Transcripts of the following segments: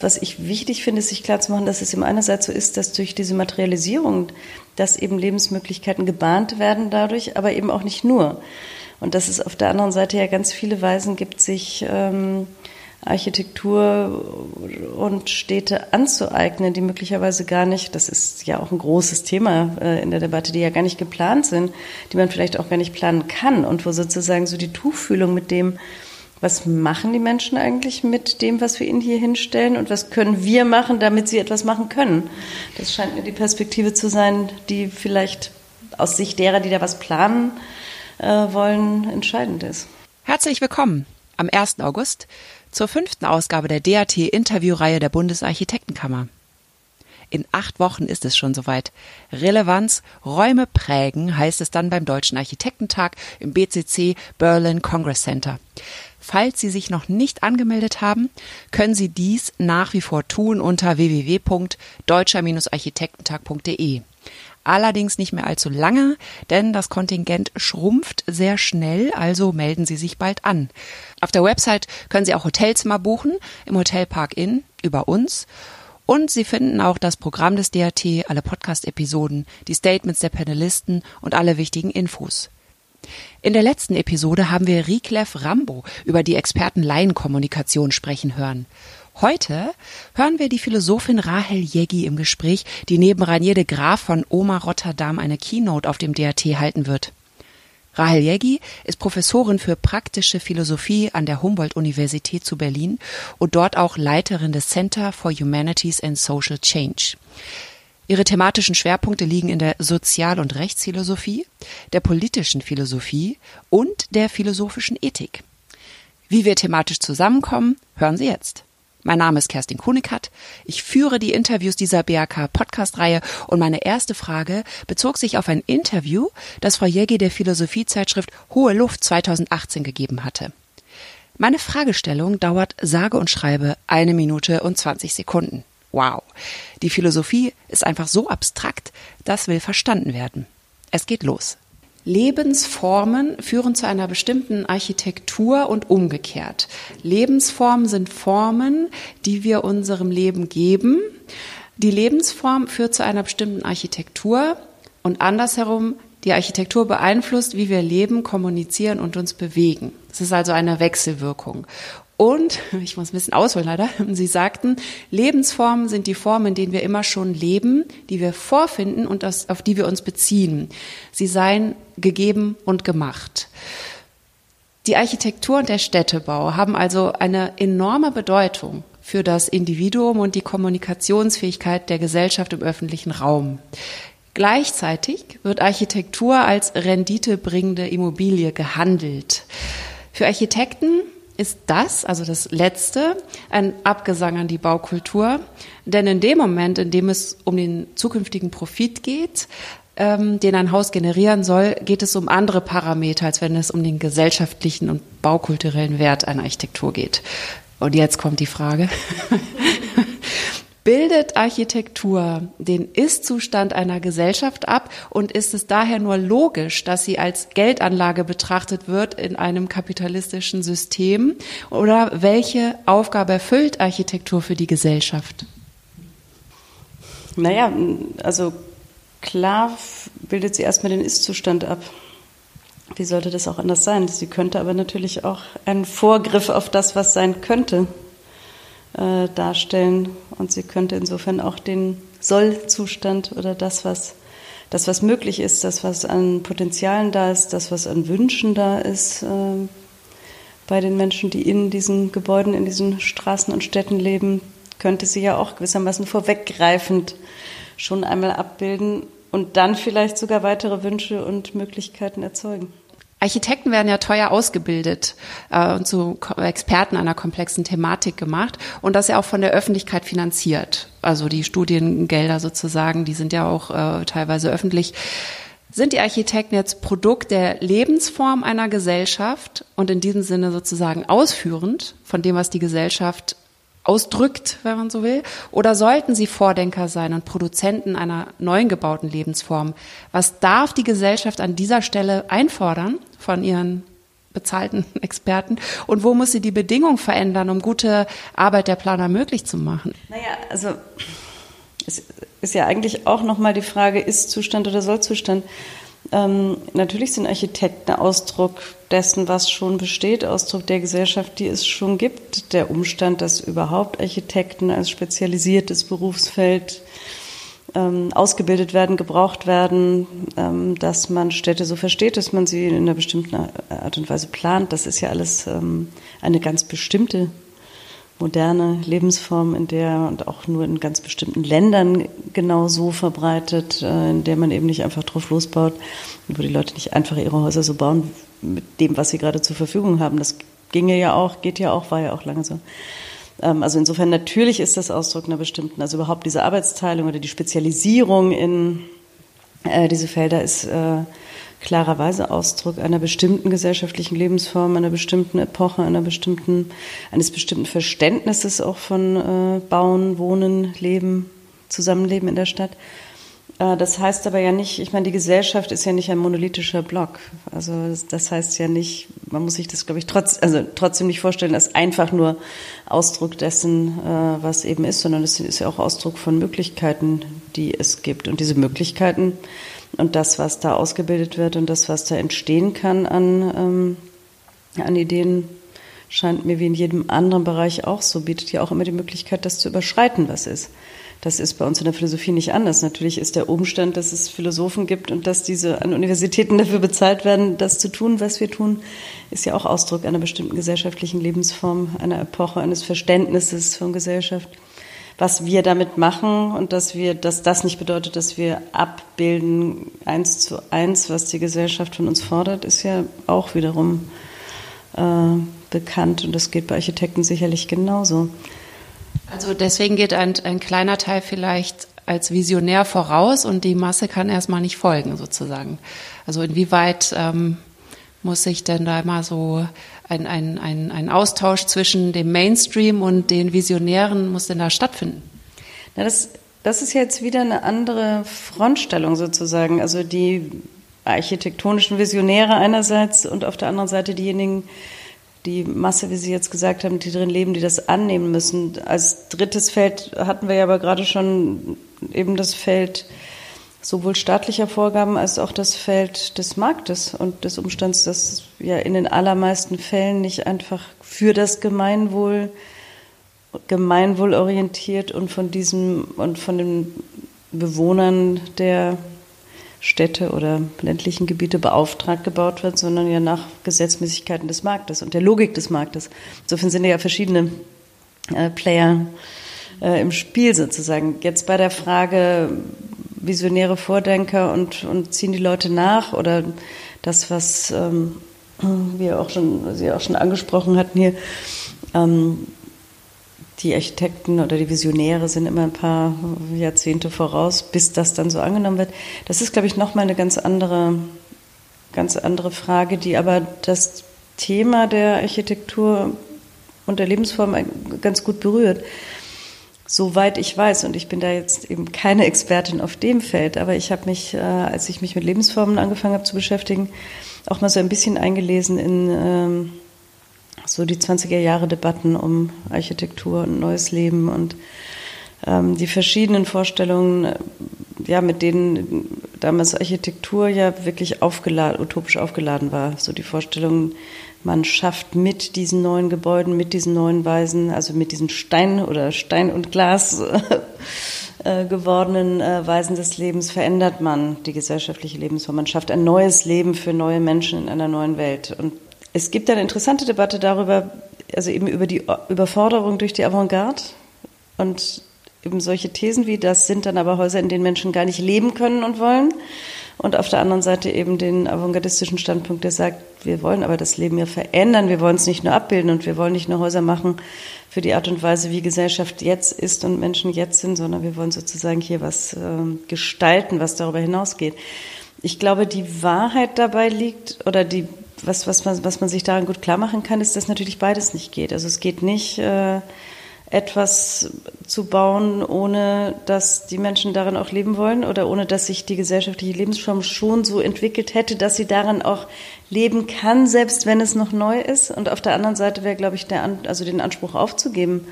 Was ich wichtig finde, ist sich klarzumachen, dass es im einerseits so ist, dass durch diese Materialisierung, dass eben Lebensmöglichkeiten gebahnt werden dadurch, aber eben auch nicht nur. Und dass es auf der anderen Seite ja ganz viele Weisen gibt, sich ähm, Architektur und Städte anzueignen, die möglicherweise gar nicht, das ist ja auch ein großes Thema äh, in der Debatte, die ja gar nicht geplant sind, die man vielleicht auch gar nicht planen kann und wo sozusagen so die Tuchfühlung mit dem, was machen die Menschen eigentlich mit dem, was wir ihnen hier hinstellen und was können wir machen, damit sie etwas machen können? Das scheint mir die Perspektive zu sein, die vielleicht aus Sicht derer, die da was planen äh, wollen, entscheidend ist. Herzlich willkommen am 1. August zur fünften Ausgabe der DAT Interviewreihe der Bundesarchitektenkammer. In acht Wochen ist es schon soweit. Relevanz, Räume prägen, heißt es dann beim Deutschen Architektentag im BCC Berlin Congress Center. Falls Sie sich noch nicht angemeldet haben, können Sie dies nach wie vor tun unter www.deutscher-architektentag.de. Allerdings nicht mehr allzu lange, denn das Kontingent schrumpft sehr schnell, also melden Sie sich bald an. Auf der Website können Sie auch Hotelzimmer buchen, im Hotel Park Inn, über uns. Und Sie finden auch das Programm des DAT, alle Podcast-Episoden, die Statements der Panelisten und alle wichtigen Infos. In der letzten Episode haben wir Riklev Rambo über die Experten-Laien-Kommunikation sprechen hören. Heute hören wir die Philosophin Rahel Jeggi im Gespräch, die neben Rainier de Graaf von Oma Rotterdam eine Keynote auf dem DRT halten wird. Rahel Jeggi ist Professorin für praktische Philosophie an der Humboldt-Universität zu Berlin und dort auch Leiterin des Center for Humanities and Social Change. Ihre thematischen Schwerpunkte liegen in der Sozial- und Rechtsphilosophie, der politischen Philosophie und der philosophischen Ethik. Wie wir thematisch zusammenkommen, hören Sie jetzt. Mein Name ist Kerstin Kunikat. Ich führe die Interviews dieser BAK Podcast-Reihe und meine erste Frage bezog sich auf ein Interview, das Frau Jägi der Philosophiezeitschrift Hohe Luft 2018 gegeben hatte. Meine Fragestellung dauert sage und schreibe eine Minute und 20 Sekunden. Wow. Die Philosophie ist einfach so abstrakt, das will verstanden werden. Es geht los. Lebensformen führen zu einer bestimmten Architektur und umgekehrt. Lebensformen sind Formen, die wir unserem Leben geben. Die Lebensform führt zu einer bestimmten Architektur und andersherum die Architektur beeinflusst, wie wir leben, kommunizieren und uns bewegen. Es ist also eine Wechselwirkung. Und, ich muss ein bisschen ausholen leider, Sie sagten, Lebensformen sind die Formen, in denen wir immer schon leben, die wir vorfinden und das, auf die wir uns beziehen. Sie seien gegeben und gemacht. Die Architektur und der Städtebau haben also eine enorme Bedeutung für das Individuum und die Kommunikationsfähigkeit der Gesellschaft im öffentlichen Raum. Gleichzeitig wird Architektur als renditebringende Immobilie gehandelt. Für Architekten ist das, also das Letzte, ein Abgesang an die Baukultur. Denn in dem Moment, in dem es um den zukünftigen Profit geht, ähm, den ein Haus generieren soll, geht es um andere Parameter, als wenn es um den gesellschaftlichen und baukulturellen Wert einer Architektur geht. Und jetzt kommt die Frage. Bildet Architektur den Ist-Zustand einer Gesellschaft ab und ist es daher nur logisch, dass sie als Geldanlage betrachtet wird in einem kapitalistischen System? Oder welche Aufgabe erfüllt Architektur für die Gesellschaft? Naja, also klar bildet sie erstmal den Ist-Zustand ab. Wie sollte das auch anders sein? Sie könnte aber natürlich auch einen Vorgriff auf das, was sein könnte, äh, darstellen. Und sie könnte insofern auch den Sollzustand oder das, was, das, was möglich ist, das, was an Potenzialen da ist, das, was an Wünschen da ist, äh, bei den Menschen, die in diesen Gebäuden, in diesen Straßen und Städten leben, könnte sie ja auch gewissermaßen vorweggreifend schon einmal abbilden und dann vielleicht sogar weitere Wünsche und Möglichkeiten erzeugen. Architekten werden ja teuer ausgebildet äh, und zu Experten einer komplexen Thematik gemacht und das ja auch von der Öffentlichkeit finanziert. Also die Studiengelder sozusagen, die sind ja auch äh, teilweise öffentlich. Sind die Architekten jetzt Produkt der Lebensform einer Gesellschaft und in diesem Sinne sozusagen ausführend von dem, was die Gesellschaft ausdrückt, wenn man so will? Oder sollten sie Vordenker sein und Produzenten einer neuen gebauten Lebensform? Was darf die Gesellschaft an dieser Stelle einfordern von ihren bezahlten Experten? Und wo muss sie die Bedingungen verändern, um gute Arbeit der Planer möglich zu machen? Naja, also es ist ja eigentlich auch nochmal die Frage, ist Zustand oder Sollzustand? Ähm, natürlich sind Architekten Ausdruck dessen, was schon besteht, Ausdruck der Gesellschaft, die es schon gibt. Der Umstand, dass überhaupt Architekten als spezialisiertes Berufsfeld ähm, ausgebildet werden, gebraucht werden, ähm, dass man Städte so versteht, dass man sie in einer bestimmten Art und Weise plant. Das ist ja alles ähm, eine ganz bestimmte moderne Lebensform, in der und auch nur in ganz bestimmten Ländern genau so verbreitet, äh, in der man eben nicht einfach drauf losbaut, wo die Leute nicht einfach ihre Häuser so bauen mit dem, was sie gerade zur Verfügung haben. Das ginge ja auch, geht ja auch, war ja auch lange so. Ähm, also insofern natürlich ist das Ausdruck einer bestimmten, also überhaupt diese Arbeitsteilung oder die Spezialisierung in äh, diese Felder ist äh, klarerweise Ausdruck einer bestimmten gesellschaftlichen Lebensform, einer bestimmten Epoche, einer bestimmten, eines bestimmten Verständnisses auch von äh, Bauen, Wohnen, Leben, Zusammenleben in der Stadt. Äh, das heißt aber ja nicht, ich meine, die Gesellschaft ist ja nicht ein monolithischer Block. Also das heißt ja nicht, man muss sich das, glaube ich, trotz, also trotzdem nicht vorstellen, als einfach nur Ausdruck dessen, äh, was eben ist, sondern es ist ja auch Ausdruck von Möglichkeiten, die es gibt. Und diese Möglichkeiten und das, was da ausgebildet wird und das, was da entstehen kann an, ähm, an Ideen, scheint mir wie in jedem anderen Bereich auch so, bietet ja auch immer die Möglichkeit, das zu überschreiten, was ist. Das ist bei uns in der Philosophie nicht anders. Natürlich ist der Umstand, dass es Philosophen gibt und dass diese an Universitäten dafür bezahlt werden, das zu tun, was wir tun, ist ja auch Ausdruck einer bestimmten gesellschaftlichen Lebensform, einer Epoche, eines Verständnisses von Gesellschaft. Was wir damit machen und dass wir, dass das nicht bedeutet, dass wir abbilden eins zu eins, was die Gesellschaft von uns fordert, ist ja auch wiederum äh, bekannt und das geht bei Architekten sicherlich genauso. Also deswegen geht ein, ein kleiner Teil vielleicht als Visionär voraus und die Masse kann erstmal nicht folgen, sozusagen. Also inwieweit ähm, muss sich denn da immer so ein, ein, ein, ein Austausch zwischen dem Mainstream und den Visionären muss denn da stattfinden? Na, das, das ist jetzt wieder eine andere Frontstellung sozusagen. Also die architektonischen Visionäre einerseits und auf der anderen Seite diejenigen, die Masse, wie Sie jetzt gesagt haben, die drin leben, die das annehmen müssen. Als drittes Feld hatten wir ja aber gerade schon eben das Feld sowohl staatlicher Vorgaben als auch das Feld des Marktes und des Umstands, dass ja in den allermeisten Fällen nicht einfach für das Gemeinwohl gemeinwohlorientiert und von diesem und von den Bewohnern der Städte oder ländlichen Gebiete beauftragt gebaut wird, sondern ja nach Gesetzmäßigkeiten des Marktes und der Logik des Marktes. Insofern sind ja verschiedene äh, Player äh, im Spiel sozusagen. Jetzt bei der Frage visionäre Vordenker und, und ziehen die Leute nach oder das, was ähm, wir auch schon, Sie auch schon angesprochen hatten hier, ähm, die Architekten oder die Visionäre sind immer ein paar Jahrzehnte voraus, bis das dann so angenommen wird. Das ist, glaube ich, nochmal eine ganz andere, ganz andere Frage, die aber das Thema der Architektur und der Lebensform ganz gut berührt. Soweit ich weiß, und ich bin da jetzt eben keine Expertin auf dem Feld, aber ich habe mich, äh, als ich mich mit Lebensformen angefangen habe zu beschäftigen, auch mal so ein bisschen eingelesen in ähm, so die 20er Jahre Debatten um Architektur und neues Leben und ähm, die verschiedenen Vorstellungen, äh, ja, mit denen damals Architektur ja wirklich aufgeladen, utopisch aufgeladen war. So die Vorstellung, man schafft mit diesen neuen Gebäuden, mit diesen neuen Weisen, also mit diesen Stein oder Stein und Glas äh, gewordenen äh, Weisen des Lebens, verändert man die gesellschaftliche Lebensform. Man schafft ein neues Leben für neue Menschen in einer neuen Welt. Und es gibt eine interessante Debatte darüber, also eben über die Überforderung durch die Avantgarde und eben solche Thesen wie das sind dann aber Häuser, in denen Menschen gar nicht leben können und wollen. Und auf der anderen Seite eben den avantgardistischen Standpunkt, der sagt, wir wollen aber das Leben ja verändern, wir wollen es nicht nur abbilden und wir wollen nicht nur Häuser machen für die Art und Weise, wie Gesellschaft jetzt ist und Menschen jetzt sind, sondern wir wollen sozusagen hier was äh, gestalten, was darüber hinausgeht. Ich glaube, die Wahrheit dabei liegt oder die was, was, man, was man sich daran gut klar machen kann, ist, dass natürlich beides nicht geht. Also es geht nicht, äh, etwas zu bauen, ohne dass die Menschen darin auch leben wollen oder ohne dass sich die gesellschaftliche Lebensform schon so entwickelt hätte, dass sie darin auch leben kann, selbst wenn es noch neu ist. Und auf der anderen Seite wäre, glaube ich, der, also den Anspruch aufzugeben,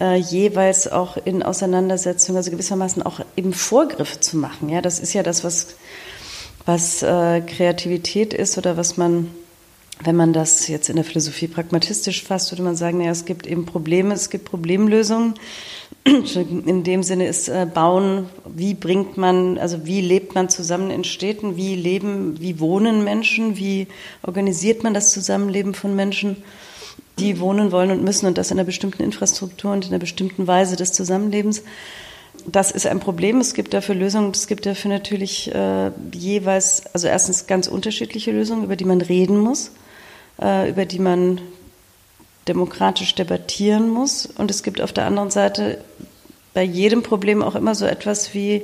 äh, jeweils auch in Auseinandersetzung, also gewissermaßen auch eben Vorgriffe zu machen. Ja, das ist ja das, was, was äh, Kreativität ist oder was man wenn man das jetzt in der Philosophie pragmatistisch fasst, würde man sagen, ja, es gibt eben Probleme, es gibt Problemlösungen. In dem Sinne ist äh, Bauen, wie bringt man, also wie lebt man zusammen in Städten, wie leben, wie wohnen Menschen, wie organisiert man das Zusammenleben von Menschen, die wohnen wollen und müssen und das in einer bestimmten Infrastruktur und in einer bestimmten Weise des Zusammenlebens. Das ist ein Problem. Es gibt dafür Lösungen. Es gibt dafür natürlich äh, jeweils, also erstens ganz unterschiedliche Lösungen, über die man reden muss äh, über die man demokratisch debattieren muss. Und es gibt auf der anderen Seite bei jedem Problem auch immer so etwas wie,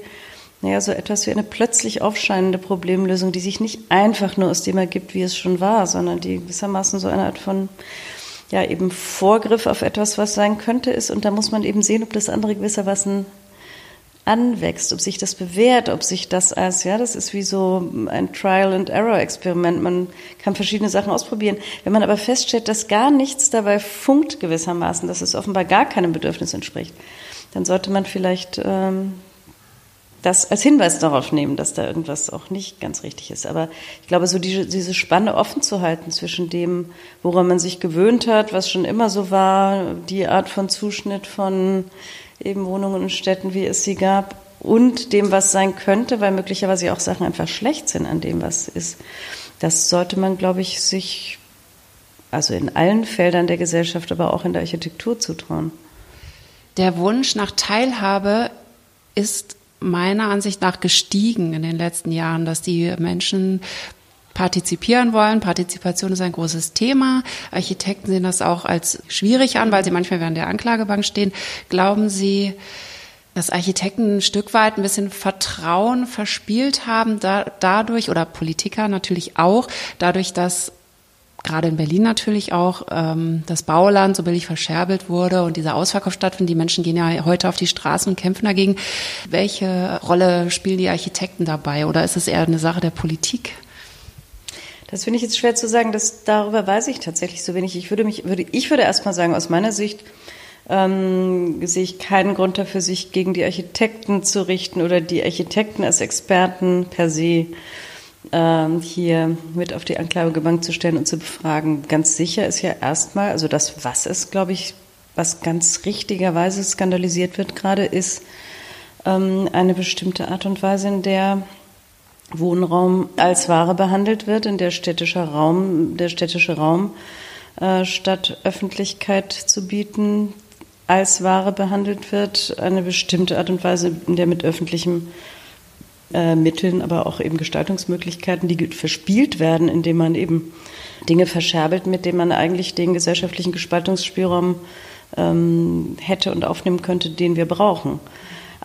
naja, so etwas wie eine plötzlich aufscheinende Problemlösung, die sich nicht einfach nur aus dem ergibt, wie es schon war, sondern die gewissermaßen so eine Art von, ja, eben Vorgriff auf etwas, was sein könnte, ist. Und da muss man eben sehen, ob das andere gewissermaßen anwächst, ob sich das bewährt, ob sich das als, ja, das ist wie so ein Trial-and-Error-Experiment. Man kann verschiedene Sachen ausprobieren. Wenn man aber feststellt, dass gar nichts dabei funkt gewissermaßen, dass es offenbar gar keinem Bedürfnis entspricht, dann sollte man vielleicht ähm, das als Hinweis darauf nehmen, dass da irgendwas auch nicht ganz richtig ist. Aber ich glaube, so diese, diese Spanne offen zu halten zwischen dem, woran man sich gewöhnt hat, was schon immer so war, die Art von Zuschnitt von eben Wohnungen und Städten, wie es sie gab, und dem, was sein könnte, weil möglicherweise auch Sachen einfach schlecht sind an dem, was ist. Das sollte man, glaube ich, sich also in allen Feldern der Gesellschaft, aber auch in der Architektur zutrauen. Der Wunsch nach Teilhabe ist meiner Ansicht nach gestiegen in den letzten Jahren, dass die Menschen partizipieren wollen. Partizipation ist ein großes Thema. Architekten sehen das auch als schwierig an, weil sie manchmal während der Anklagebank stehen. Glauben Sie, dass Architekten ein Stück weit ein bisschen Vertrauen verspielt haben da, dadurch oder Politiker natürlich auch, dadurch, dass gerade in Berlin natürlich auch ähm, das Bauland so billig verscherbelt wurde und dieser Ausverkauf stattfindet. Die Menschen gehen ja heute auf die Straßen und kämpfen dagegen. Welche Rolle spielen die Architekten dabei oder ist es eher eine Sache der Politik? Das finde ich jetzt schwer zu sagen. Das, darüber weiß ich tatsächlich so wenig. Ich würde mich, würde, ich würde erst mal sagen, aus meiner Sicht ähm, sehe ich keinen Grund dafür, sich gegen die Architekten zu richten oder die Architekten als Experten per se ähm, hier mit auf die Anklagebank zu stellen und zu befragen. Ganz sicher ist ja erstmal, also das, was ist, glaube ich, was ganz richtigerweise skandalisiert wird gerade, ist ähm, eine bestimmte Art und Weise, in der Wohnraum als Ware behandelt wird, in der städtischer Raum, der städtische Raum äh, statt Öffentlichkeit zu bieten, als Ware behandelt wird, eine bestimmte Art und Weise, in der mit öffentlichen äh, Mitteln, aber auch eben Gestaltungsmöglichkeiten, die verspielt werden, indem man eben Dinge verscherbelt, mit denen man eigentlich den gesellschaftlichen Gestaltungsspielraum ähm, hätte und aufnehmen könnte, den wir brauchen.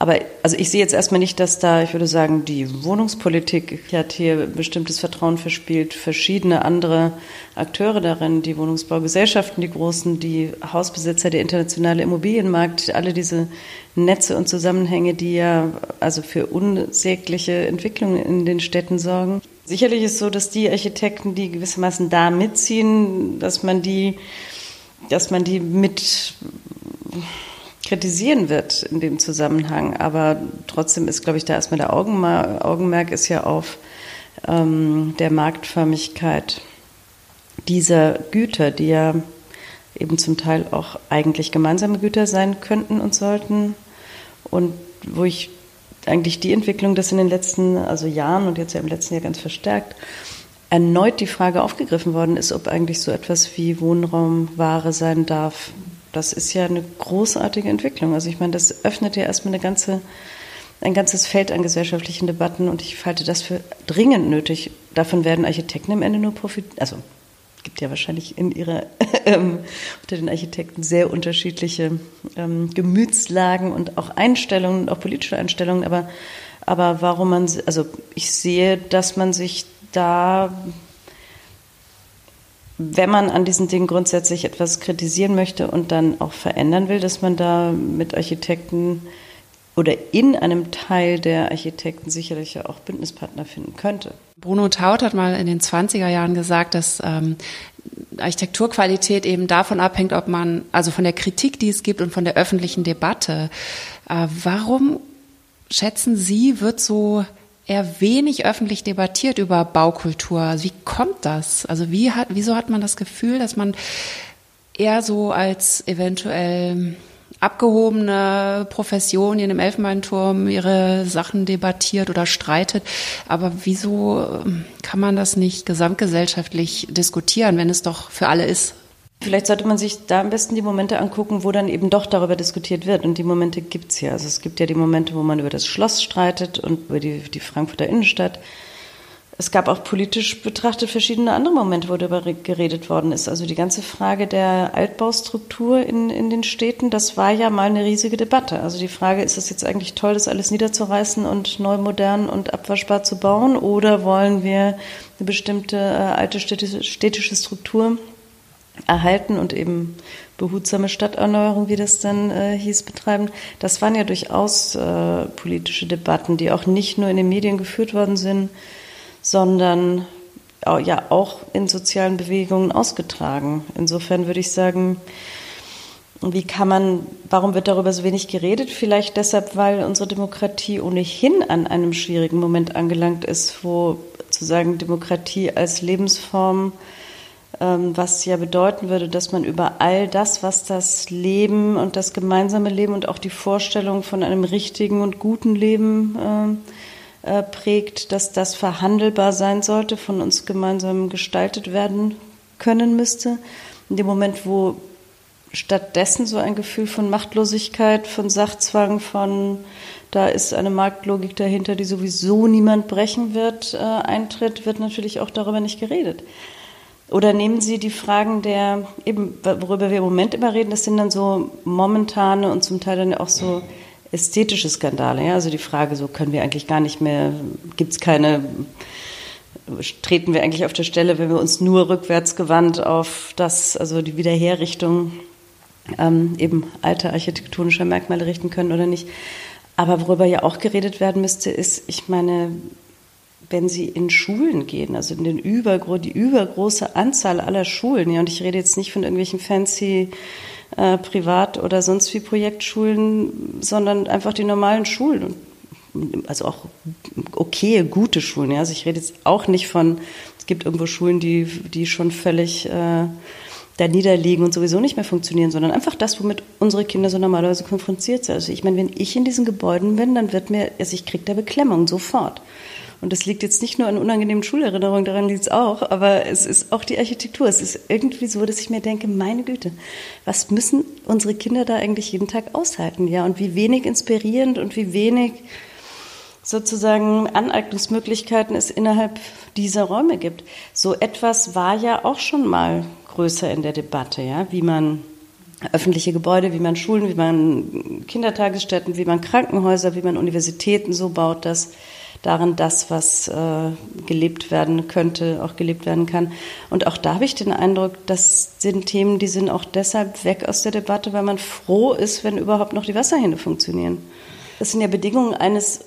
Aber also ich sehe jetzt erstmal nicht, dass da, ich würde sagen, die Wohnungspolitik hat hier bestimmtes Vertrauen verspielt, verschiedene andere Akteure darin, die Wohnungsbaugesellschaften, die großen, die Hausbesitzer, der internationale Immobilienmarkt, alle diese Netze und Zusammenhänge, die ja also für unsägliche Entwicklungen in den Städten sorgen. Sicherlich ist es so, dass die Architekten, die gewissermaßen da mitziehen, dass man die, dass man die mit kritisieren wird in dem Zusammenhang. Aber trotzdem ist, glaube ich, da erstmal der Augenmerk, Augenmerk ist ja auf ähm, der Marktförmigkeit dieser Güter, die ja eben zum Teil auch eigentlich gemeinsame Güter sein könnten und sollten. Und wo ich eigentlich die Entwicklung, das in den letzten also Jahren und jetzt ja im letzten Jahr ganz verstärkt, erneut die Frage aufgegriffen worden ist, ob eigentlich so etwas wie Wohnraum Ware sein darf das ist ja eine großartige Entwicklung. Also ich meine, das öffnet ja erstmal eine ganze, ein ganzes Feld an gesellschaftlichen Debatten und ich halte das für dringend nötig. Davon werden Architekten im Ende nur profitieren. Also gibt ja wahrscheinlich in ihrer ähm, unter den Architekten sehr unterschiedliche ähm, Gemütslagen und auch Einstellungen, auch politische Einstellungen. Aber aber warum man, also ich sehe, dass man sich da wenn man an diesen Dingen grundsätzlich etwas kritisieren möchte und dann auch verändern will, dass man da mit Architekten oder in einem Teil der Architekten sicherlich auch Bündnispartner finden könnte. Bruno Taut hat mal in den 20er Jahren gesagt, dass ähm, Architekturqualität eben davon abhängt, ob man, also von der Kritik, die es gibt und von der öffentlichen Debatte. Äh, warum schätzen Sie, wird so eher wenig öffentlich debattiert über Baukultur? Also wie kommt das? Also wie hat, wieso hat man das Gefühl, dass man eher so als eventuell abgehobene Profession hier im Elfenbeinturm ihre Sachen debattiert oder streitet. Aber wieso kann man das nicht gesamtgesellschaftlich diskutieren, wenn es doch für alle ist? Vielleicht sollte man sich da am besten die Momente angucken, wo dann eben doch darüber diskutiert wird. Und die Momente gibt es ja. Also es gibt ja die Momente, wo man über das Schloss streitet und über die, die Frankfurter Innenstadt es gab auch politisch betrachtet verschiedene andere Momente, wo darüber geredet worden ist. Also die ganze Frage der Altbaustruktur in, in den Städten, das war ja mal eine riesige Debatte. Also die Frage, ist es jetzt eigentlich toll, das alles niederzureißen und neu modern und abwaschbar zu bauen? Oder wollen wir eine bestimmte äh, alte städtische, städtische Struktur erhalten und eben behutsame Stadterneuerung, wie das dann äh, hieß, betreiben. Das waren ja durchaus äh, politische Debatten, die auch nicht nur in den Medien geführt worden sind, sondern ja auch in sozialen Bewegungen ausgetragen. Insofern würde ich sagen, wie kann man, warum wird darüber so wenig geredet? Vielleicht deshalb, weil unsere Demokratie ohnehin an einem schwierigen Moment angelangt ist, wo sozusagen Demokratie als Lebensform, was ja bedeuten würde, dass man über all das, was das Leben und das gemeinsame Leben und auch die Vorstellung von einem richtigen und guten Leben äh, äh, prägt, dass das verhandelbar sein sollte, von uns gemeinsam gestaltet werden können müsste. In dem Moment, wo stattdessen so ein Gefühl von Machtlosigkeit, von Sachzwang, von da ist eine Marktlogik dahinter, die sowieso niemand brechen wird, äh, eintritt, wird natürlich auch darüber nicht geredet. Oder nehmen Sie die Fragen der, eben, worüber wir im Moment immer reden, das sind dann so momentane und zum Teil dann auch so ästhetische Skandale. Ja? Also die Frage, so können wir eigentlich gar nicht mehr, gibt es keine, treten wir eigentlich auf der Stelle, wenn wir uns nur rückwärts gewandt auf das, also die Wiederherrichtung ähm, eben alter architektonischer Merkmale richten können oder nicht. Aber worüber ja auch geredet werden müsste, ist, ich meine, wenn Sie in Schulen gehen, also in den übergro die übergroße Anzahl aller Schulen, ja, und ich rede jetzt nicht von irgendwelchen fancy äh, Privat- oder sonst wie Projektschulen, sondern einfach die normalen Schulen. Also auch okay, gute Schulen. Ja. Also ich rede jetzt auch nicht von, es gibt irgendwo Schulen, die, die schon völlig äh, da niederliegen und sowieso nicht mehr funktionieren, sondern einfach das, womit unsere Kinder so normalerweise konfrontiert sind. Also ich meine, wenn ich in diesen Gebäuden bin, dann wird mir, also ich kriege da Beklemmung sofort. Und das liegt jetzt nicht nur an unangenehmen Schulerinnerungen, daran liegt es auch, aber es ist auch die Architektur. Es ist irgendwie so, dass ich mir denke, meine Güte, was müssen unsere Kinder da eigentlich jeden Tag aushalten? Ja, und wie wenig inspirierend und wie wenig sozusagen Aneignungsmöglichkeiten es innerhalb dieser Räume gibt. So etwas war ja auch schon mal größer in der Debatte, ja, wie man öffentliche Gebäude, wie man Schulen, wie man Kindertagesstätten, wie man Krankenhäuser, wie man Universitäten so baut, dass darin das, was äh, gelebt werden könnte, auch gelebt werden kann. Und auch da habe ich den Eindruck, das sind Themen, die sind auch deshalb weg aus der Debatte, weil man froh ist, wenn überhaupt noch die Wasserhähne funktionieren. Das sind ja Bedingungen eines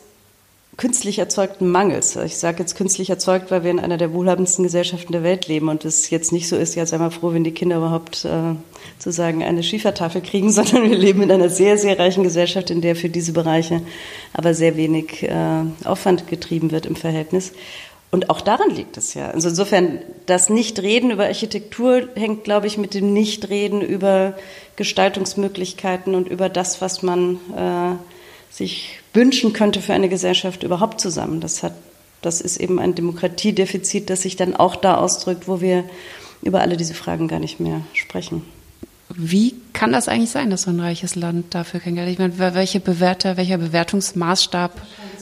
künstlich erzeugten Mangels. Ich sage jetzt künstlich erzeugt, weil wir in einer der wohlhabendsten Gesellschaften der Welt leben und es jetzt nicht so ist, ja, sei mal froh, wenn die Kinder überhaupt äh, sozusagen eine Schiefertafel kriegen, sondern wir leben in einer sehr, sehr reichen Gesellschaft, in der für diese Bereiche aber sehr wenig äh, Aufwand getrieben wird im Verhältnis. Und auch daran liegt es ja. Also insofern, das Nichtreden über Architektur hängt, glaube ich, mit dem Nichtreden über Gestaltungsmöglichkeiten und über das, was man äh, sich wünschen könnte für eine Gesellschaft überhaupt zusammen. Das hat, das ist eben ein Demokratiedefizit, das sich dann auch da ausdrückt, wo wir über alle diese Fragen gar nicht mehr sprechen. Wie kann das eigentlich sein, dass so ein reiches Land dafür kein Geld? Ich meine, welche Bewerter, welcher Bewertungsmaßstab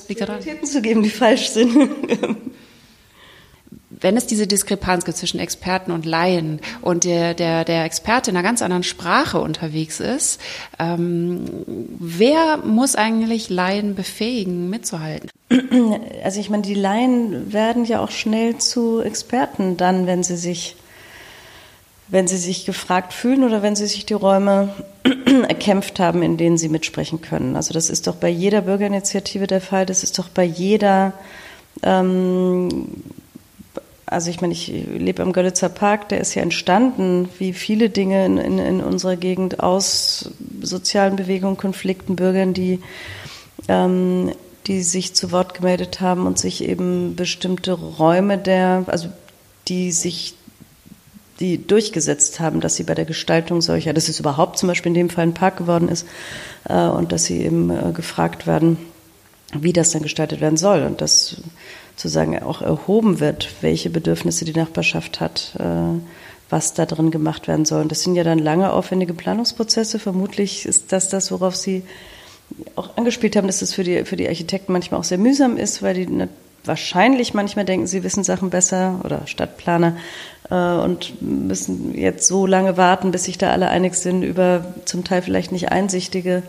liegt da dran? zu geben, die falsch sind. wenn es diese Diskrepanz gibt zwischen Experten und Laien und der, der, der Experte in einer ganz anderen Sprache unterwegs ist, ähm, wer muss eigentlich Laien befähigen, mitzuhalten? Also ich meine, die Laien werden ja auch schnell zu Experten dann, wenn sie sich wenn sie sich gefragt fühlen oder wenn sie sich die Räume erkämpft haben, in denen sie mitsprechen können. Also das ist doch bei jeder Bürgerinitiative der Fall, das ist doch bei jeder, ähm, also ich meine, ich lebe am Görlitzer Park, der ist ja entstanden, wie viele Dinge in, in, in unserer Gegend aus sozialen Bewegungen, Konflikten, Bürgern, die ähm, die sich zu Wort gemeldet haben und sich eben bestimmte Räume der, also die sich die durchgesetzt haben, dass sie bei der Gestaltung solcher, dass es überhaupt zum Beispiel in dem Fall ein Park geworden ist äh, und dass sie eben äh, gefragt werden, wie das dann gestaltet werden soll. Und dass sozusagen auch erhoben wird, welche Bedürfnisse die Nachbarschaft hat, äh, was da drin gemacht werden soll. Und das sind ja dann lange aufwendige Planungsprozesse. Vermutlich ist das das, worauf Sie auch angespielt haben, dass es für die, für die Architekten manchmal auch sehr mühsam ist, weil die wahrscheinlich manchmal denken, sie wissen Sachen besser oder Stadtplaner äh, und müssen jetzt so lange warten, bis sich da alle einig sind über zum Teil vielleicht nicht einsichtige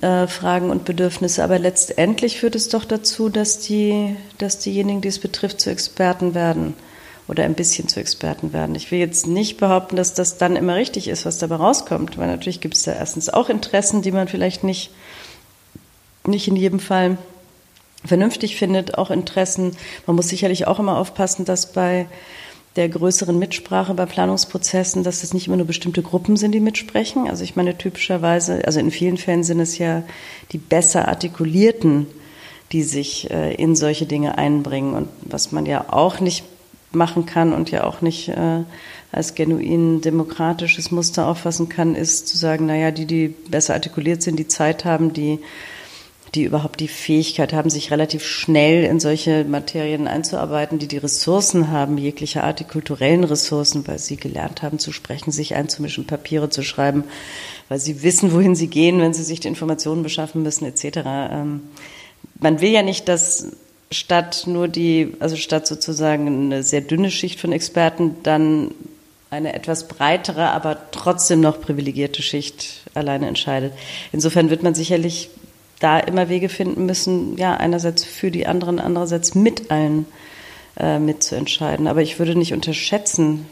äh, Fragen und Bedürfnisse. Aber letztendlich führt es doch dazu, dass, die, dass diejenigen, die es betrifft, zu Experten werden oder ein bisschen zu Experten werden. Ich will jetzt nicht behaupten, dass das dann immer richtig ist, was dabei rauskommt, weil natürlich gibt es da erstens auch Interessen, die man vielleicht nicht, nicht in jedem Fall vernünftig findet, auch Interessen. Man muss sicherlich auch immer aufpassen, dass bei der größeren Mitsprache bei Planungsprozessen, dass es nicht immer nur bestimmte Gruppen sind, die mitsprechen. Also ich meine typischerweise, also in vielen Fällen sind es ja die besser artikulierten, die sich äh, in solche Dinge einbringen. Und was man ja auch nicht machen kann und ja auch nicht äh, als genuin demokratisches Muster auffassen kann, ist zu sagen, naja, die, die besser artikuliert sind, die Zeit haben, die die überhaupt die Fähigkeit haben, sich relativ schnell in solche Materien einzuarbeiten, die die Ressourcen haben, jeglicher Art, die kulturellen Ressourcen, weil sie gelernt haben zu sprechen, sich einzumischen, Papiere zu schreiben, weil sie wissen, wohin sie gehen, wenn sie sich die Informationen beschaffen müssen, etc. Ähm, man will ja nicht, dass statt nur die, also statt sozusagen eine sehr dünne Schicht von Experten dann eine etwas breitere, aber trotzdem noch privilegierte Schicht alleine entscheidet. Insofern wird man sicherlich da immer Wege finden müssen, ja, einerseits für die anderen, andererseits mit allen äh, mitzuentscheiden. Aber ich würde nicht unterschätzen,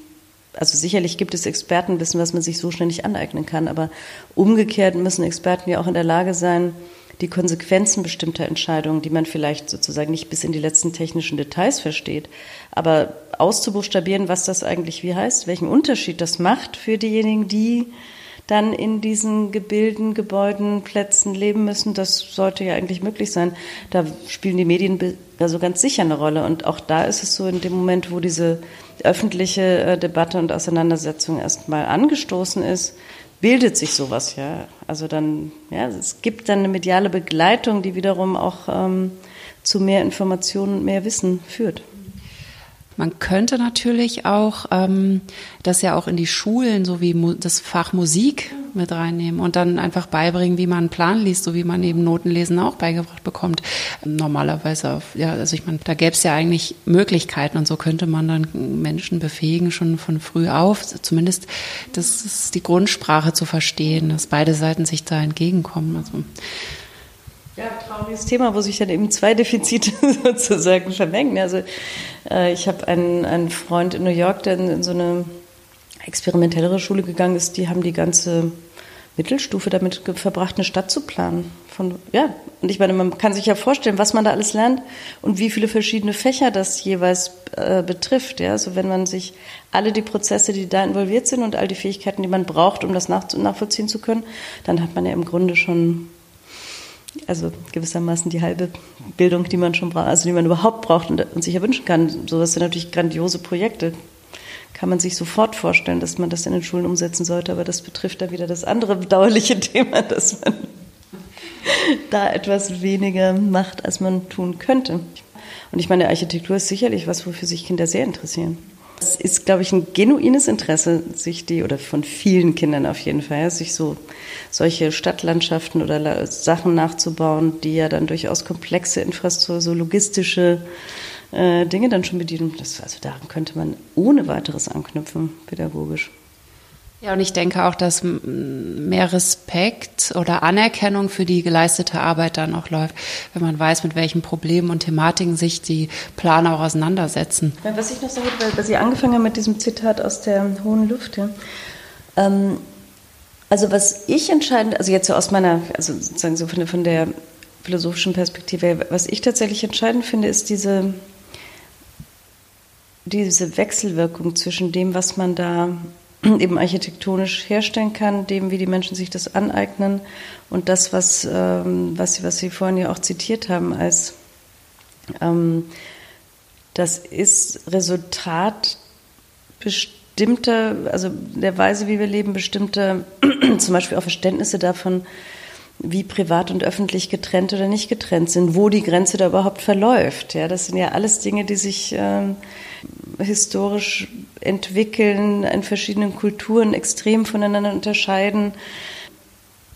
also sicherlich gibt es Expertenwissen, was man sich so schnell nicht aneignen kann, aber umgekehrt müssen Experten ja auch in der Lage sein, die Konsequenzen bestimmter Entscheidungen, die man vielleicht sozusagen nicht bis in die letzten technischen Details versteht, aber auszubuchstabieren, was das eigentlich wie heißt, welchen Unterschied das macht für diejenigen, die dann in diesen Gebilden, Gebäuden, Plätzen leben müssen. Das sollte ja eigentlich möglich sein. Da spielen die Medien also ganz sicher eine Rolle. Und auch da ist es so, in dem Moment, wo diese öffentliche äh, Debatte und Auseinandersetzung erstmal angestoßen ist, bildet sich sowas ja. Also dann, ja, es gibt dann eine mediale Begleitung, die wiederum auch ähm, zu mehr Informationen und mehr Wissen führt. Man könnte natürlich auch ähm, das ja auch in die Schulen, so wie das Fach Musik mit reinnehmen und dann einfach beibringen, wie man einen Plan liest, so wie man eben Notenlesen auch beigebracht bekommt. Normalerweise, auf, ja, also ich meine, da gäbe es ja eigentlich Möglichkeiten und so könnte man dann Menschen befähigen, schon von früh auf, zumindest das ist die Grundsprache zu verstehen, dass beide Seiten sich da entgegenkommen. Also ja, trauriges Thema, wo sich dann eben zwei Defizite sozusagen vermengen. Also äh, ich habe einen, einen Freund in New York, der in, in so eine experimentellere Schule gegangen ist. Die haben die ganze Mittelstufe damit verbracht, eine Stadt zu planen. Von, ja, und ich meine, man kann sich ja vorstellen, was man da alles lernt und wie viele verschiedene Fächer das jeweils äh, betrifft. Ja, also wenn man sich alle die Prozesse, die da involviert sind und all die Fähigkeiten, die man braucht, um das nach, nachvollziehen zu können, dann hat man ja im Grunde schon also gewissermaßen die halbe Bildung, die man schon braucht, also die man überhaupt braucht und, und sich erwünschen kann. Sowas sind natürlich grandiose Projekte. Kann man sich sofort vorstellen, dass man das in den Schulen umsetzen sollte, aber das betrifft dann wieder das andere bedauerliche Thema, dass man da etwas weniger macht, als man tun könnte. Und ich meine, Architektur ist sicherlich was, wofür sich Kinder sehr interessieren. Es ist, glaube ich, ein genuines Interesse, sich die, oder von vielen Kindern auf jeden Fall, sich so solche Stadtlandschaften oder Sachen nachzubauen, die ja dann durchaus komplexe Infrastruktur, so logistische äh, Dinge dann schon bedienen. Das, also daran könnte man ohne weiteres anknüpfen, pädagogisch. Ja, und ich denke auch, dass mehr Respekt oder Anerkennung für die geleistete Arbeit dann auch läuft, wenn man weiß, mit welchen Problemen und Thematiken sich die Planer auch auseinandersetzen. Was ich noch sagen würde, weil Sie angefangen haben mit diesem Zitat aus der hohen Luft, ja. Ähm, also was ich entscheidend, also jetzt so aus meiner, also sozusagen so von von der philosophischen Perspektive, was ich tatsächlich entscheidend finde, ist diese, diese Wechselwirkung zwischen dem, was man da eben architektonisch herstellen kann, dem, wie die Menschen sich das aneignen und das, was, ähm, was, Sie, was Sie vorhin ja auch zitiert haben, als ähm, das ist Resultat bestimmter, also der Weise, wie wir leben, bestimmter zum Beispiel auch Verständnisse davon, wie privat und öffentlich getrennt oder nicht getrennt sind, wo die Grenze da überhaupt verläuft. Ja, das sind ja alles Dinge, die sich ähm, historisch entwickeln, in verschiedenen Kulturen extrem voneinander unterscheiden.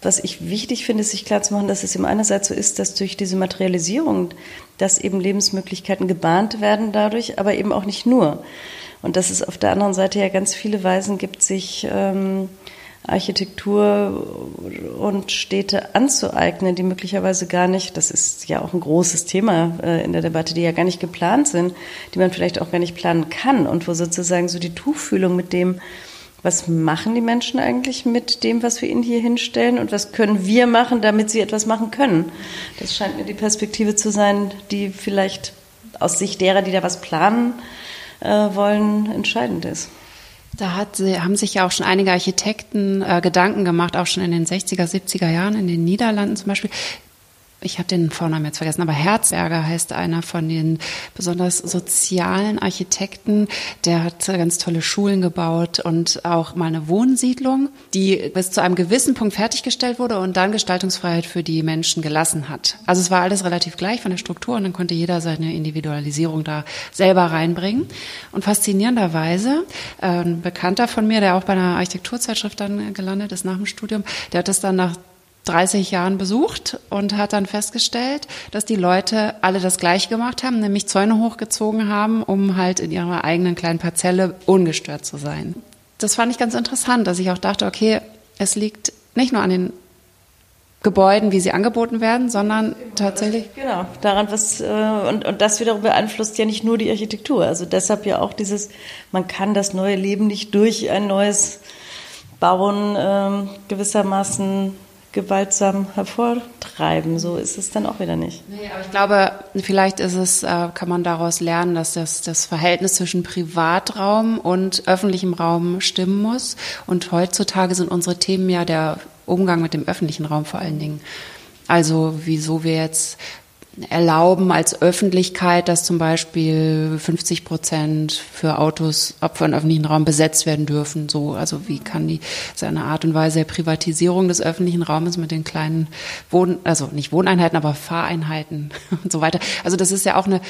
Was ich wichtig finde, ist sich klarzumachen, dass es eben einerseits so ist, dass durch diese Materialisierung, dass eben Lebensmöglichkeiten gebahnt werden dadurch, aber eben auch nicht nur. Und dass es auf der anderen Seite ja ganz viele Weisen gibt, sich ähm, Architektur und Städte anzueignen, die möglicherweise gar nicht, das ist ja auch ein großes Thema äh, in der Debatte, die ja gar nicht geplant sind, die man vielleicht auch gar nicht planen kann und wo sozusagen so die Tuchfühlung mit dem, was machen die Menschen eigentlich mit dem, was wir ihnen hier hinstellen und was können wir machen, damit sie etwas machen können. Das scheint mir die Perspektive zu sein, die vielleicht aus Sicht derer, die da was planen äh, wollen, entscheidend ist. Da hat, haben sich ja auch schon einige Architekten äh, Gedanken gemacht, auch schon in den 60er, 70er Jahren in den Niederlanden zum Beispiel, ich habe den Vornamen jetzt vergessen, aber Herzberger heißt einer von den besonders sozialen Architekten. Der hat ganz tolle Schulen gebaut und auch mal eine Wohnsiedlung, die bis zu einem gewissen Punkt fertiggestellt wurde und dann Gestaltungsfreiheit für die Menschen gelassen hat. Also es war alles relativ gleich von der Struktur und dann konnte jeder seine Individualisierung da selber reinbringen. Und faszinierenderweise, äh, ein Bekannter von mir, der auch bei einer Architekturzeitschrift dann gelandet ist nach dem Studium, der hat das dann nach 30 Jahren besucht und hat dann festgestellt, dass die Leute alle das Gleiche gemacht haben, nämlich Zäune hochgezogen haben, um halt in ihrer eigenen kleinen Parzelle ungestört zu sein. Das fand ich ganz interessant, dass ich auch dachte, okay, es liegt nicht nur an den Gebäuden, wie sie angeboten werden, sondern tatsächlich. Genau, daran was, äh, und, und das wiederum beeinflusst ja nicht nur die Architektur. Also deshalb ja auch dieses, man kann das neue Leben nicht durch ein neues Bauen ähm, gewissermaßen gewaltsam hervortreiben. So ist es dann auch wieder nicht. Nee, aber ich glaube, vielleicht ist es, äh, kann man daraus lernen, dass das, das Verhältnis zwischen Privatraum und öffentlichem Raum stimmen muss. Und heutzutage sind unsere Themen ja der Umgang mit dem öffentlichen Raum vor allen Dingen. Also wieso wir jetzt erlauben als Öffentlichkeit, dass zum Beispiel 50 Prozent für Autos ab für den öffentlichen Raum besetzt werden dürfen. So, also wie kann die seine Art und Weise der Privatisierung des öffentlichen Raumes mit den kleinen Wohn, also nicht Wohneinheiten, aber Fahreinheiten und so weiter. Also das ist ja auch eine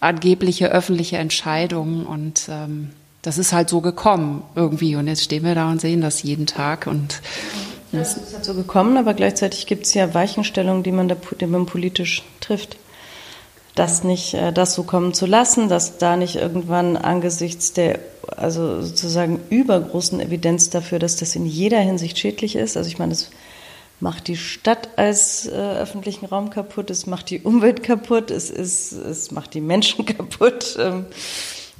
angebliche öffentliche Entscheidung und ähm, das ist halt so gekommen irgendwie. Und jetzt stehen wir da und sehen das jeden Tag und das ist halt so gekommen, aber gleichzeitig gibt es ja Weichenstellungen, die man, da, die man politisch trifft. Das nicht, äh, das so kommen zu lassen, dass da nicht irgendwann angesichts der, also sozusagen übergroßen Evidenz dafür, dass das in jeder Hinsicht schädlich ist. Also ich meine, das macht die Stadt als äh, öffentlichen Raum kaputt, es macht die Umwelt kaputt, es, ist, es macht die Menschen kaputt. Ähm,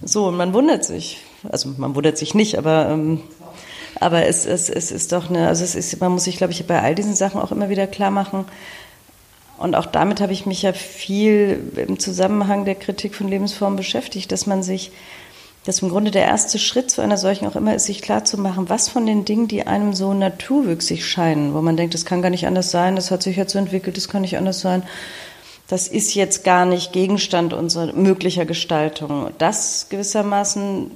so, und man wundert sich. Also man wundert sich nicht, aber ähm, aber es, es, es ist doch eine, also es ist, man muss sich, glaube ich, bei all diesen Sachen auch immer wieder klar machen. Und auch damit habe ich mich ja viel im Zusammenhang der Kritik von Lebensformen beschäftigt, dass man sich, dass im Grunde der erste Schritt zu einer solchen auch immer ist, sich klar zu machen, was von den Dingen, die einem so naturwüchsig scheinen, wo man denkt, das kann gar nicht anders sein, das hat sich jetzt so entwickelt, das kann nicht anders sein, das ist jetzt gar nicht Gegenstand unserer möglicher Gestaltung. Das gewissermaßen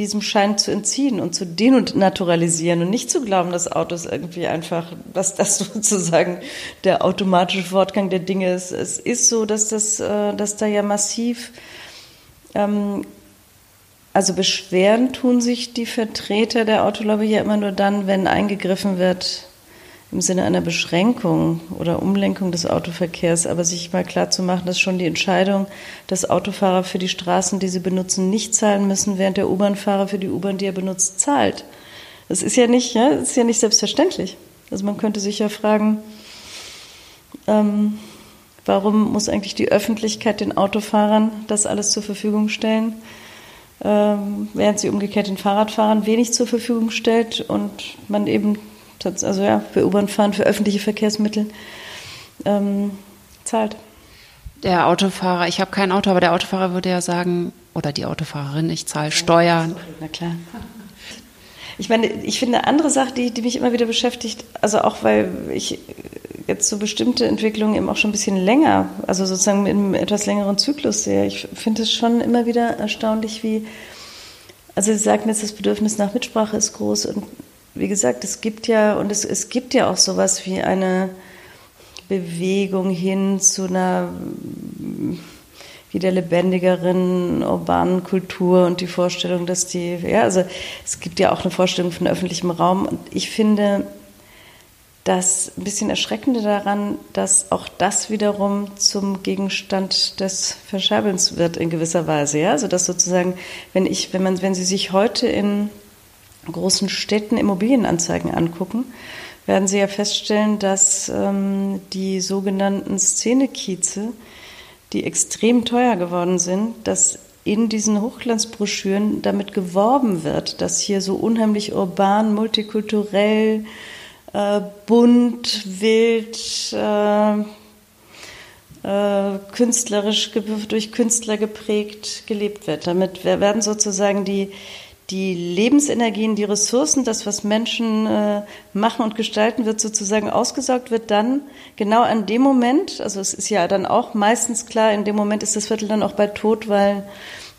diesem Schein zu entziehen und zu denaturalisieren und nicht zu glauben, dass Autos irgendwie einfach, dass das sozusagen der automatische Fortgang der Dinge ist. Es ist so, dass das, äh, dass da ja massiv, ähm, also beschweren tun sich die Vertreter der Autolobby ja immer nur dann, wenn eingegriffen wird im Sinne einer Beschränkung oder Umlenkung des Autoverkehrs, aber sich mal klar zu machen, dass schon die Entscheidung, dass Autofahrer für die Straßen, die sie benutzen, nicht zahlen müssen, während der U-Bahn-Fahrer für die U-Bahn, die er benutzt, zahlt. Das ist ja nicht, ja, das ist ja nicht selbstverständlich. Also man könnte sich ja fragen, ähm, warum muss eigentlich die Öffentlichkeit den Autofahrern das alles zur Verfügung stellen, ähm, während sie umgekehrt den Fahrradfahrern wenig zur Verfügung stellt und man eben, also ja, für U-Bahn-Fahren, für öffentliche Verkehrsmittel ähm, zahlt. Der Autofahrer, ich habe kein Auto, aber der Autofahrer würde ja sagen, oder die Autofahrerin, ich zahle Steuern. Na klar. Ich meine, ich finde eine andere Sache, die, die mich immer wieder beschäftigt, also auch weil ich jetzt so bestimmte Entwicklungen eben auch schon ein bisschen länger, also sozusagen in einem etwas längeren Zyklus sehe. Ich finde es schon immer wieder erstaunlich, wie, also Sie sagten jetzt, das Bedürfnis nach Mitsprache ist groß und wie gesagt, es gibt ja, und es, es gibt ja auch sowas wie eine Bewegung hin zu einer wieder lebendigeren urbanen Kultur und die Vorstellung, dass die, ja, also es gibt ja auch eine Vorstellung von öffentlichem Raum. Und ich finde das ein bisschen Erschreckende daran, dass auch das wiederum zum Gegenstand des Verscherbelns wird in gewisser Weise, ja, also dass sozusagen, wenn ich, wenn man, wenn Sie sich heute in großen Städten Immobilienanzeigen angucken, werden Sie ja feststellen, dass ähm, die sogenannten Szenekieze die extrem teuer geworden sind, dass in diesen Hochglanzbroschüren damit geworben wird, dass hier so unheimlich urban, multikulturell, äh, bunt, wild, äh, äh, künstlerisch durch Künstler geprägt gelebt wird. Damit werden sozusagen die die Lebensenergien, die Ressourcen, das, was Menschen äh, machen und gestalten, wird sozusagen ausgesaugt, wird dann genau an dem Moment, also es ist ja dann auch meistens klar, in dem Moment ist das Viertel dann auch bald tot, weil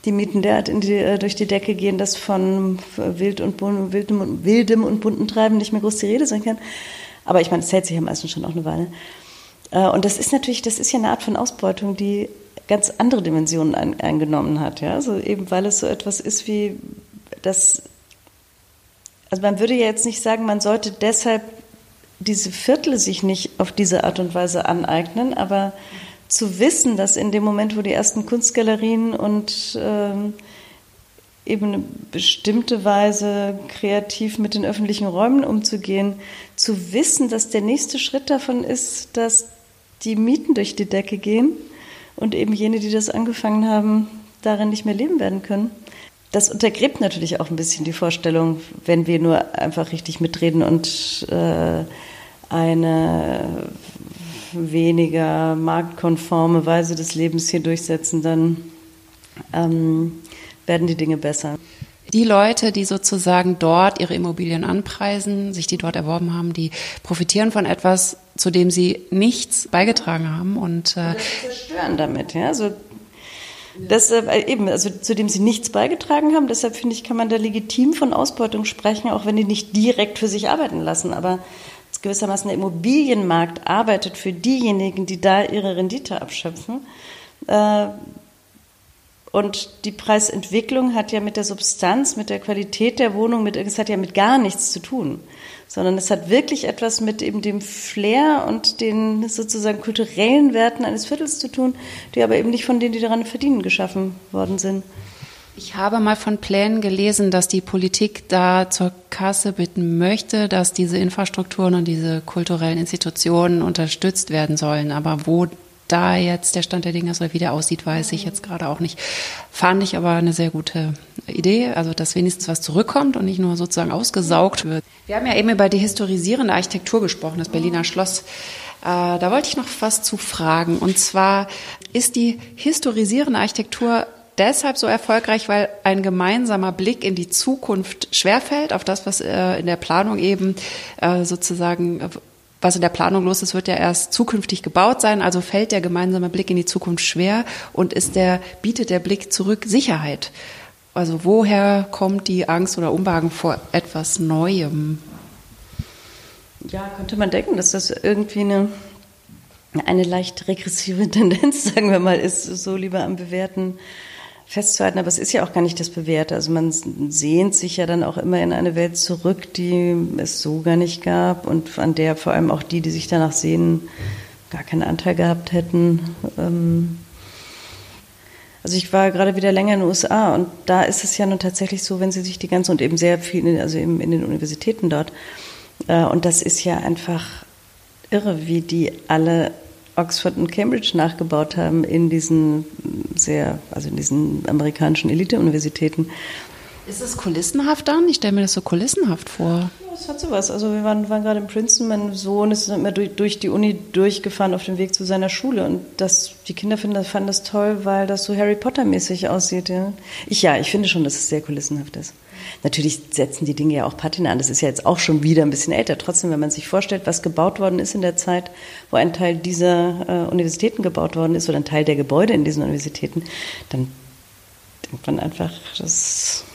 die Mieten derart die, äh, durch die Decke gehen, dass von wild und wildem, wildem und bunten Treiben nicht mehr groß die Rede sein kann. Aber ich meine, es hält sich ja meistens schon auch eine Weile. Äh, und das ist natürlich, das ist ja eine Art von Ausbeutung, die ganz andere Dimensionen ein, eingenommen hat. Ja? Also eben weil es so etwas ist wie das, also man würde ja jetzt nicht sagen, man sollte deshalb diese Viertel sich nicht auf diese Art und Weise aneignen, aber zu wissen, dass in dem Moment, wo die ersten Kunstgalerien und ähm, eben eine bestimmte Weise kreativ mit den öffentlichen Räumen umzugehen, zu wissen, dass der nächste Schritt davon ist, dass die Mieten durch die Decke gehen und eben jene, die das angefangen haben, darin nicht mehr leben werden können das untergräbt natürlich auch ein bisschen die Vorstellung, wenn wir nur einfach richtig mitreden und äh, eine weniger marktkonforme Weise des Lebens hier durchsetzen, dann ähm, werden die Dinge besser. Die Leute, die sozusagen dort ihre Immobilien anpreisen, sich die dort erworben haben, die profitieren von etwas, zu dem sie nichts beigetragen haben und äh, zerstören damit. Ja? Also das, äh, eben, also zu dem sie nichts beigetragen haben. Deshalb finde ich, kann man da legitim von Ausbeutung sprechen, auch wenn die nicht direkt für sich arbeiten lassen. Aber gewissermaßen der Immobilienmarkt arbeitet für diejenigen, die da ihre Rendite abschöpfen. Äh, und die Preisentwicklung hat ja mit der Substanz, mit der Qualität der Wohnung, mit, es hat ja mit gar nichts zu tun sondern es hat wirklich etwas mit eben dem Flair und den sozusagen kulturellen Werten eines Viertels zu tun, die aber eben nicht von denen, die daran verdienen, geschaffen worden sind. Ich habe mal von Plänen gelesen, dass die Politik da zur Kasse bitten möchte, dass diese Infrastrukturen und diese kulturellen Institutionen unterstützt werden sollen. Aber wo da jetzt der Stand der Dinge ist oder wie der aussieht, weiß ich jetzt gerade auch nicht. Fand ich aber eine sehr gute Idee, also dass wenigstens was zurückkommt und nicht nur sozusagen ausgesaugt wird. Wir haben ja eben über die historisierende Architektur gesprochen, das Berliner Schloss. Äh, da wollte ich noch was zu fragen. Und zwar ist die historisierende Architektur deshalb so erfolgreich, weil ein gemeinsamer Blick in die Zukunft schwerfällt, auf das, was äh, in der Planung eben äh, sozusagen was in der Planung los ist, wird ja erst zukünftig gebaut sein. Also fällt der gemeinsame Blick in die Zukunft schwer und ist der, bietet der Blick zurück Sicherheit. Also woher kommt die Angst oder Unbehagen vor etwas Neuem? Ja, könnte man denken, dass das irgendwie eine, eine leicht regressive Tendenz, sagen wir mal, ist, so lieber am Bewährten festzuhalten, aber es ist ja auch gar nicht das Bewährte. Also man sehnt sich ja dann auch immer in eine Welt zurück, die es so gar nicht gab und an der vor allem auch die, die sich danach sehnen, gar keinen Anteil gehabt hätten. Ähm, Also ich war gerade wieder länger in den USA und da ist es ja nun tatsächlich so, wenn Sie sich die ganze und eben sehr viel, also eben in den Universitäten dort, äh, und das ist ja einfach irre, wie die alle Oxford und Cambridge nachgebaut haben in diesen sehr, also in diesen amerikanischen Elite-Universitäten. Ist es kulissenhaft dann? Ich stelle mir das so kulissenhaft vor. Ja, es hat sowas. Also wir waren, waren gerade in Princeton, mein Sohn ist immer durch, durch, die Uni durchgefahren auf dem Weg zu seiner Schule und das, die Kinder finden, fanden das toll, weil das so Harry Potter-mäßig aussieht. Ja. Ich ja, ich finde schon, dass es sehr kulissenhaft ist. Natürlich setzen die Dinge ja auch Patina an. Das ist ja jetzt auch schon wieder ein bisschen älter. Trotzdem, wenn man sich vorstellt, was gebaut worden ist in der Zeit, wo ein Teil dieser äh, Universitäten gebaut worden ist oder ein Teil der Gebäude in diesen Universitäten, dann denkt man einfach, das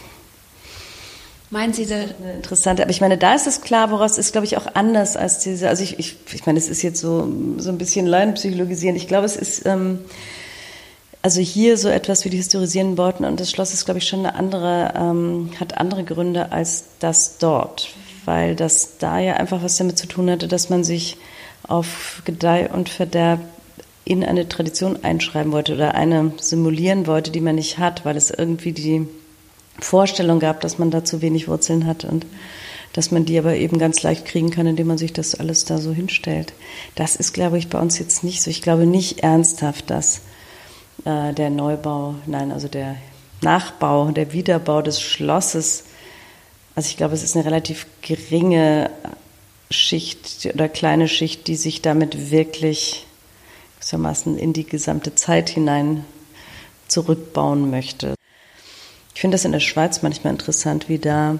Meinen Sie da? Interessant, aber ich meine, da ist es klar, woraus ist, glaube ich, auch anders als diese, also ich, ich, ich meine, es ist jetzt so, so ein bisschen Laienpsychologisieren. Ich glaube, es ist, ähm, also hier so etwas wie die historisierenden Bauten und das Schloss ist, glaube ich, schon eine andere, ähm, hat andere Gründe als das dort, weil das da ja einfach was damit zu tun hatte, dass man sich auf Gedeih und Verderb in eine Tradition einschreiben wollte oder eine simulieren wollte, die man nicht hat, weil es irgendwie die Vorstellung gab, dass man da zu wenig Wurzeln hat und dass man die aber eben ganz leicht kriegen kann, indem man sich das alles da so hinstellt. Das ist, glaube ich, bei uns jetzt nicht so. Ich glaube nicht ernsthaft, dass äh, der Neubau, nein, also der Nachbau, der Wiederbau des Schlosses, also ich glaube, es ist eine relativ geringe Schicht oder kleine Schicht, die sich damit wirklich gewissermaßen in die gesamte Zeit hinein zurückbauen möchte. Ich finde das in der Schweiz manchmal interessant, wie da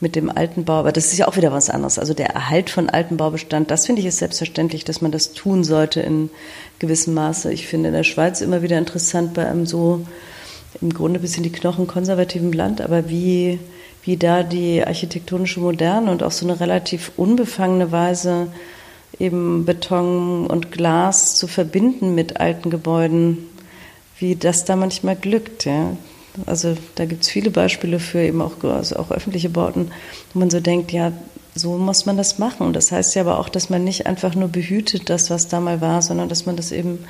mit dem alten Bau, aber das ist ja auch wieder was anderes. Also der Erhalt von alten Baubestand, das finde ich ist selbstverständlich, dass man das tun sollte in gewissem Maße. Ich finde in der Schweiz immer wieder interessant bei einem so im Grunde bis in die Knochen konservativen Land, aber wie, wie da die architektonische Moderne und auch so eine relativ unbefangene Weise eben Beton und Glas zu verbinden mit alten Gebäuden, wie das da manchmal glückt. Ja. Also da gibt es viele Beispiele für eben auch, also auch öffentliche Bauten, wo man so denkt, ja, so muss man das machen. Das heißt ja aber auch, dass man nicht einfach nur behütet das, was da mal war, sondern dass man das eben.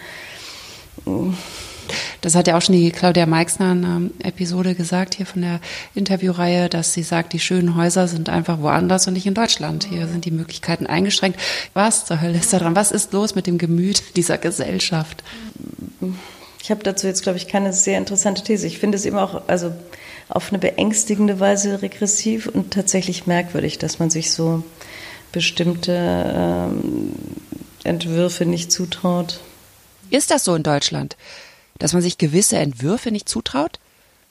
Das hat ja auch schon die Claudia Meixner in einer Episode gesagt hier von der Interviewreihe, dass sie sagt, die schönen Häuser sind einfach woanders und nicht in Deutschland. Hier sind die Möglichkeiten eingeschränkt. Was zur Hölle ist da dran? Was ist los mit dem Gemüt dieser Gesellschaft? Ich habe dazu jetzt, glaube ich, keine sehr interessante These. Ich finde es eben auch, also auf eine beängstigende Weise regressiv und tatsächlich merkwürdig, dass man sich so bestimmte ähm, Entwürfe nicht zutraut. Ist das so in Deutschland, dass man sich gewisse Entwürfe nicht zutraut?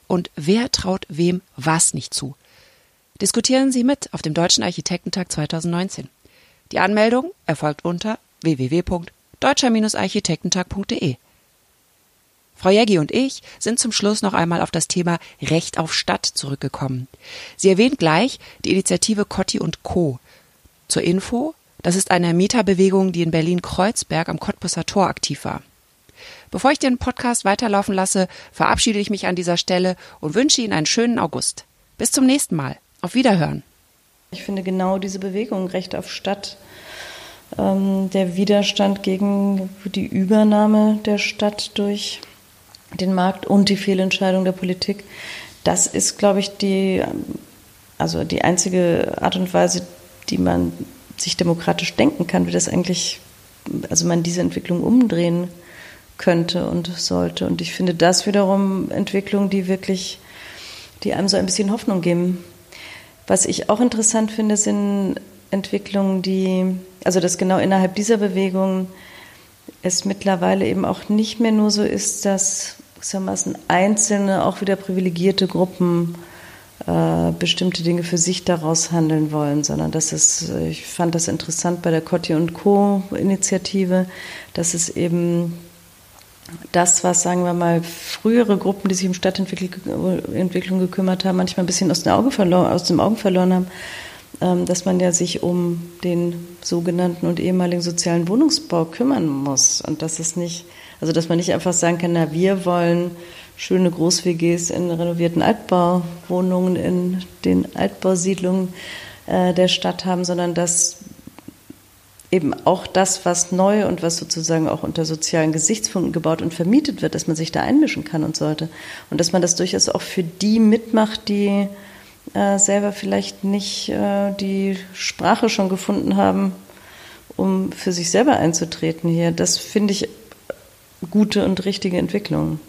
Und wer traut wem was nicht zu? Diskutieren Sie mit auf dem Deutschen Architektentag 2019. Die Anmeldung erfolgt unter www.deutscher-architektentag.de. Frau Jägi und ich sind zum Schluss noch einmal auf das Thema Recht auf Stadt zurückgekommen. Sie erwähnt gleich die Initiative Cotti und Co. Zur Info, das ist eine Mieterbewegung, die in Berlin-Kreuzberg am Cottbusser Tor aktiv war. Bevor ich den Podcast weiterlaufen lasse, verabschiede ich mich an dieser Stelle und wünsche Ihnen einen schönen August. Bis zum nächsten Mal. Auf Wiederhören. Ich finde genau diese Bewegung Recht auf Stadt, ähm, der Widerstand gegen die Übernahme der Stadt durch den Markt und die Fehlentscheidung der Politik. Das ist, glaube ich, die, also die einzige Art und Weise, die man sich demokratisch denken kann, wie das eigentlich, also man diese Entwicklung umdrehen könnte und sollte. Und ich finde das wiederum Entwicklungen, die wirklich, die einem so ein bisschen Hoffnung geben. Was ich auch interessant finde, sind Entwicklungen, die, also dass genau innerhalb dieser Bewegung es mittlerweile eben auch nicht mehr nur so ist, dass gewissermaßen einzelne, auch wieder privilegierte Gruppen äh, bestimmte Dinge für sich daraus handeln wollen, sondern dass es, ich fand das interessant bei der Cotti und Co. Initiative, dass es eben das, was, sagen wir mal, frühere Gruppen, die sich um Stadtentwicklung gekümmert haben, manchmal ein bisschen aus dem Auge verloren, aus dem Augen verloren haben, ähm, dass man ja sich um den sogenannten und ehemaligen sozialen Wohnungsbau kümmern muss und dass es nicht, also dass man nicht einfach sagen kann, na wir wollen schöne Groß-WGs in renovierten Altbauwohnungen in den Altbausiedlungen äh, der Stadt haben, sondern dass eben auch das, was neu und was sozusagen auch unter sozialen Gesichtspunkten gebaut und vermietet wird, dass man sich da einmischen kann und sollte. Und dass man das durchaus auch für die mitmacht, die äh, selber vielleicht nicht äh, die Sprache schon gefunden haben, um für sich selber einzutreten hier. Das finde ich gute und richtige Entwicklung.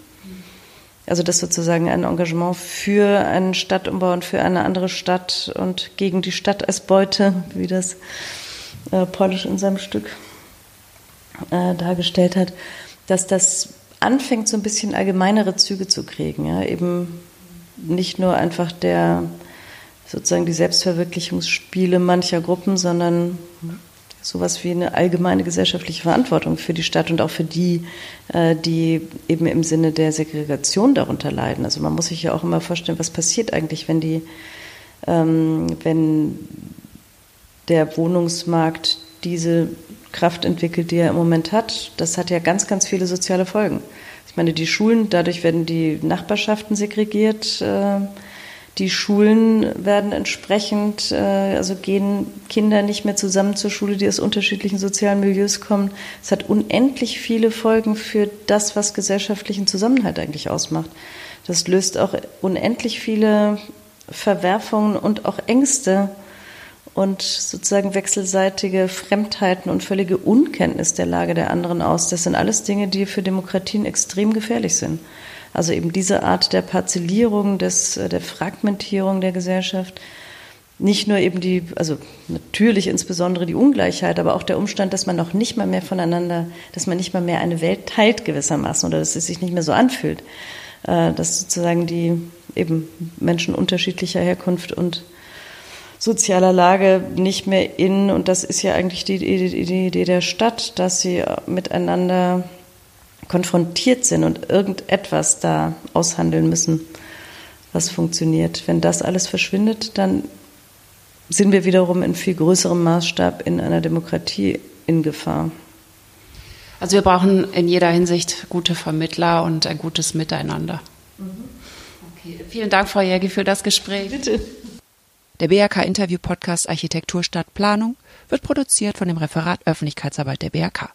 Also das sozusagen ein Engagement für einen Stadtumbau und für eine andere Stadt und gegen die Stadt als Beute, wie das äh, Polish in seinem Stück äh, dargestellt hat, dass das anfängt, so ein bisschen allgemeinere Züge zu kriegen. Ja? Eben nicht nur einfach der sozusagen die Selbstverwirklichungsspiele mancher Gruppen, sondern sowas wie eine allgemeine gesellschaftliche Verantwortung für die Stadt und auch für die, äh, die eben im Sinne der Segregation darunter leiden. Also man muss sich ja auch immer vorstellen, was passiert eigentlich, wenn die, ähm, wenn der Wohnungsmarkt diese Kraft entwickelt, die er im Moment hat. Das hat ja ganz, ganz viele soziale Folgen. Ich meine, die Schulen, dadurch werden die Nachbarschaften segregiert. Die Schulen werden entsprechend, äh, also gehen Kinder nicht mehr zusammen zur Schule, die aus unterschiedlichen sozialen Milieus kommen. Es hat unendlich viele Folgen für das, was gesellschaftlichen Zusammenhalt eigentlich ausmacht. Das löst auch unendlich viele Verwerfungen und auch Ängste und sozusagen wechselseitige Fremdheiten und völlige Unkenntnis der Lage der anderen aus. Das sind alles Dinge, die für Demokratien extrem gefährlich sind. Also eben diese Art der Parzellierung, des, äh, der Fragmentierung der Gesellschaft. Nicht nur eben die, also natürlich insbesondere die Ungleichheit, aber auch der Umstand, dass man noch nicht mal mehr voneinander, dass man nicht mal mehr eine Welt teilt gewissermaßen oder dass es sich nicht mehr so anfühlt. Äh, dass sozusagen die eben Menschen unterschiedlicher Herkunft und sozialer Lage nicht mehr in, und das ist ja eigentlich die, die, die Idee der Stadt, dass sie miteinander konfrontiert sind und irgendetwas da aushandeln müssen, was funktioniert. Wenn das alles verschwindet, dann sind wir wiederum in viel größerem Maßstab in einer Demokratie in Gefahr. Also wir brauchen in jeder Hinsicht gute Vermittler und ein gutes Miteinander. Mhm. Okay. Vielen Dank, Frau Jägi, für das Gespräch. Bitte. Der BRK-Interview-Podcast Architektur Stadtplanung wird produziert von dem Referat Öffentlichkeitsarbeit der BRK.